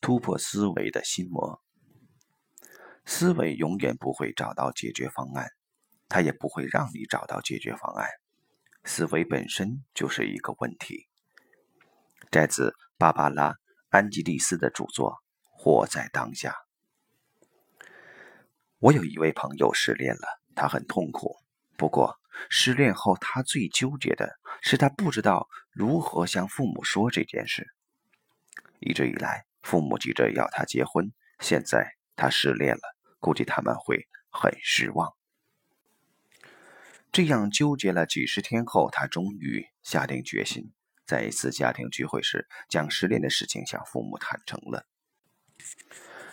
突破思维的心魔。思维永远不会找到解决方案，它也不会让你找到解决方案。思维本身就是一个问题。摘自芭芭拉·安吉丽斯的著作《活在当下》。我有一位朋友失恋了，他很痛苦。不过，失恋后他最纠结的是，他不知道如何向父母说这件事。一直以来，父母急着要他结婚，现在他失恋了，估计他们会很失望。这样纠结了几十天后，他终于下定决心，在一次家庭聚会时，将失恋的事情向父母坦诚了。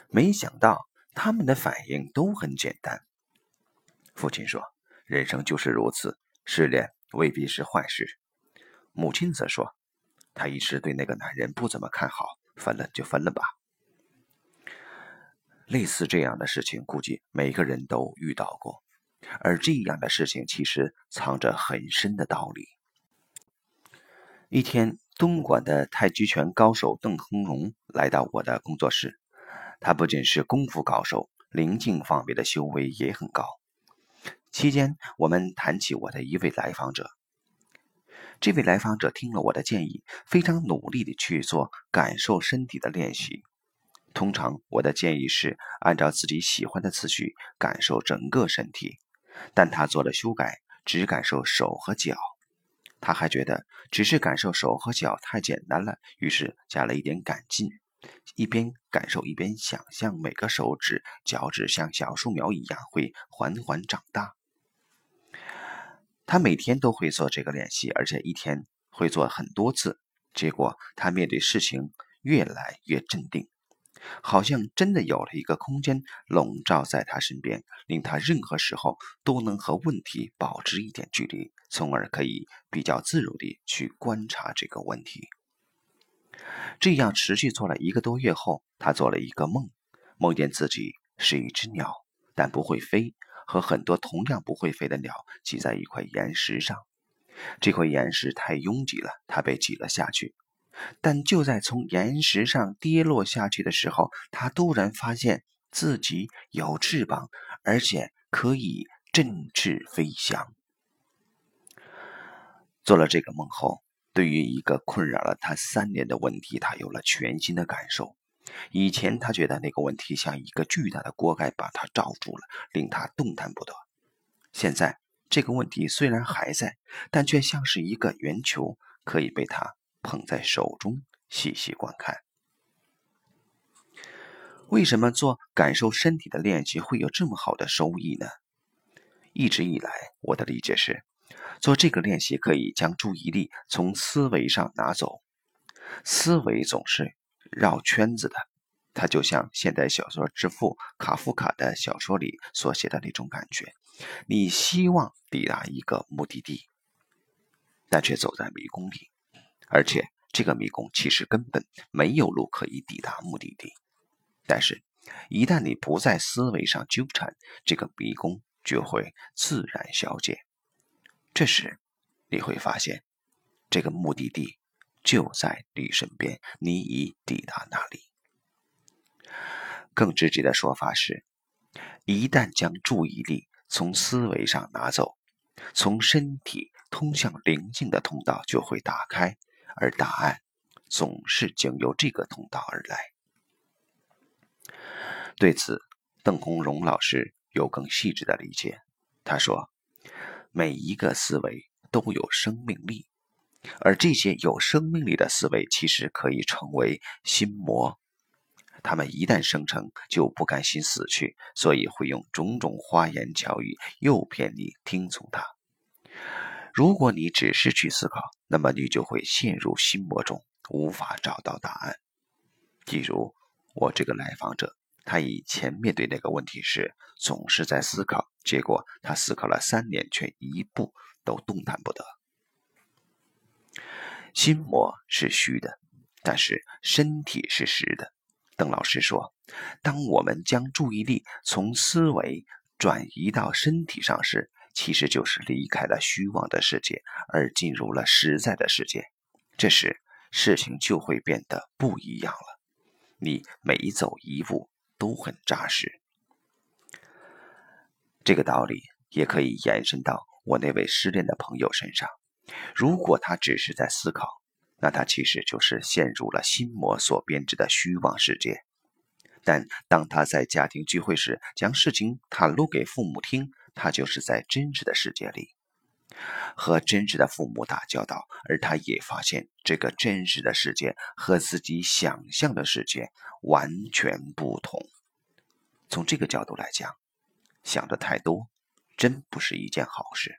没想到。他们的反应都很简单。父亲说：“人生就是如此，失恋未必是坏事。”母亲则说：“他一直对那个男人不怎么看好，分了就分了吧。”类似这样的事情，估计每个人都遇到过。而这样的事情其实藏着很深的道理。一天，东莞的太极拳高手邓恒荣来到我的工作室。他不仅是功夫高手，灵境方面的修为也很高。期间，我们谈起我的一位来访者。这位来访者听了我的建议，非常努力地去做感受身体的练习。通常，我的建议是按照自己喜欢的次序感受整个身体，但他做了修改，只感受手和脚。他还觉得只是感受手和脚太简单了，于是加了一点感进。一边感受，一边想象每个手指、脚趾像小树苗一样会缓缓长大。他每天都会做这个练习，而且一天会做很多次。结果，他面对事情越来越镇定，好像真的有了一个空间笼罩在他身边，令他任何时候都能和问题保持一点距离，从而可以比较自如地去观察这个问题。这样持续做了一个多月后，他做了一个梦，梦见自己是一只鸟，但不会飞，和很多同样不会飞的鸟挤在一块岩石上。这块岩石太拥挤了，它被挤了下去。但就在从岩石上跌落下去的时候，他突然发现自己有翅膀，而且可以振翅飞翔。做了这个梦后。对于一个困扰了他三年的问题，他有了全新的感受。以前他觉得那个问题像一个巨大的锅盖把他罩住了，令他动弹不得。现在这个问题虽然还在，但却像是一个圆球，可以被他捧在手中细细观看。为什么做感受身体的练习会有这么好的收益呢？一直以来，我的理解是。做这个练习可以将注意力从思维上拿走，思维总是绕圈子的，它就像现代小说之父卡夫卡的小说里所写的那种感觉。你希望抵达一个目的地，但却走在迷宫里，而且这个迷宫其实根本没有路可以抵达目的地。但是，一旦你不在思维上纠缠，这个迷宫就会自然消解。这时，你会发现，这个目的地就在你身边，你已抵达那里。更直接的说法是，一旦将注意力从思维上拿走，从身体通向灵境的通道就会打开，而答案总是经由这个通道而来。对此，邓红荣老师有更细致的理解。他说。每一个思维都有生命力，而这些有生命力的思维其实可以成为心魔。他们一旦生成，就不甘心死去，所以会用种种花言巧语诱骗你听从他。如果你只是去思考，那么你就会陷入心魔中，无法找到答案。比如我这个来访者。他以前面对那个问题时，总是在思考，结果他思考了三年，却一步都动弹不得。心魔是虚的，但是身体是实的。邓老师说，当我们将注意力从思维转移到身体上时，其实就是离开了虚妄的世界，而进入了实在的世界。这时，事情就会变得不一样了。你每走一步都很扎实。这个道理也可以延伸到我那位失恋的朋友身上。如果他只是在思考，那他其实就是陷入了心魔所编织的虚妄世界。但当他在家庭聚会时将事情袒露给父母听，他就是在真实的世界里和真实的父母打交道，而他也发现这个真实的世界和自己想象的世界完全不同。从这个角度来讲，想的太多，真不是一件好事。